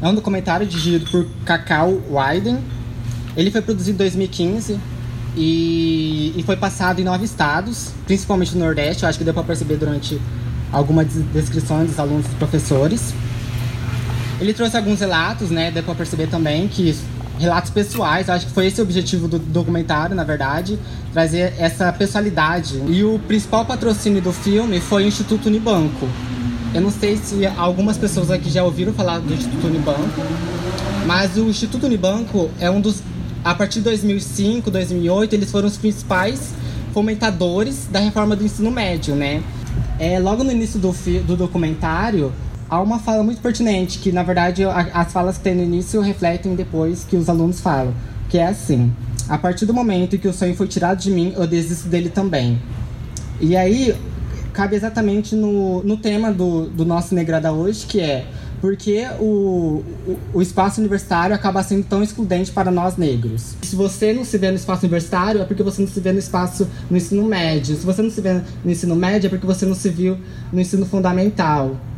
É um documentário dirigido por Cacau Wyden. Ele foi produzido em 2015 e, e foi passado em nove estados, principalmente no Nordeste. Eu acho que deu para perceber durante algumas descrições dos alunos e professores. Ele trouxe alguns relatos, né? Deu para perceber também que relatos pessoais. Acho que foi esse o objetivo do documentário, na verdade, trazer essa pessoalidade. E o principal patrocínio do filme foi o Instituto Unibanco. Eu não sei se algumas pessoas aqui já ouviram falar do Instituto Unibanco, mas o Instituto Unibanco é um dos a partir de 2005, 2008, eles foram os principais fomentadores da reforma do ensino médio, né? É, logo no início do, do documentário, há uma fala muito pertinente, que na verdade as falas que tem no início refletem depois que os alunos falam, que é assim: a partir do momento que o sonho foi tirado de mim, eu desisto dele também. E aí cabe exatamente no, no tema do, do nosso Negrada hoje, que é porque o, o, o, espaço universitário acaba sendo tão excludente para nós negros. Se você não se vê no espaço universitário, é porque você não se vê no espaço no ensino médio. Se você não se vê no ensino médio, é porque você não se viu no ensino fundamental.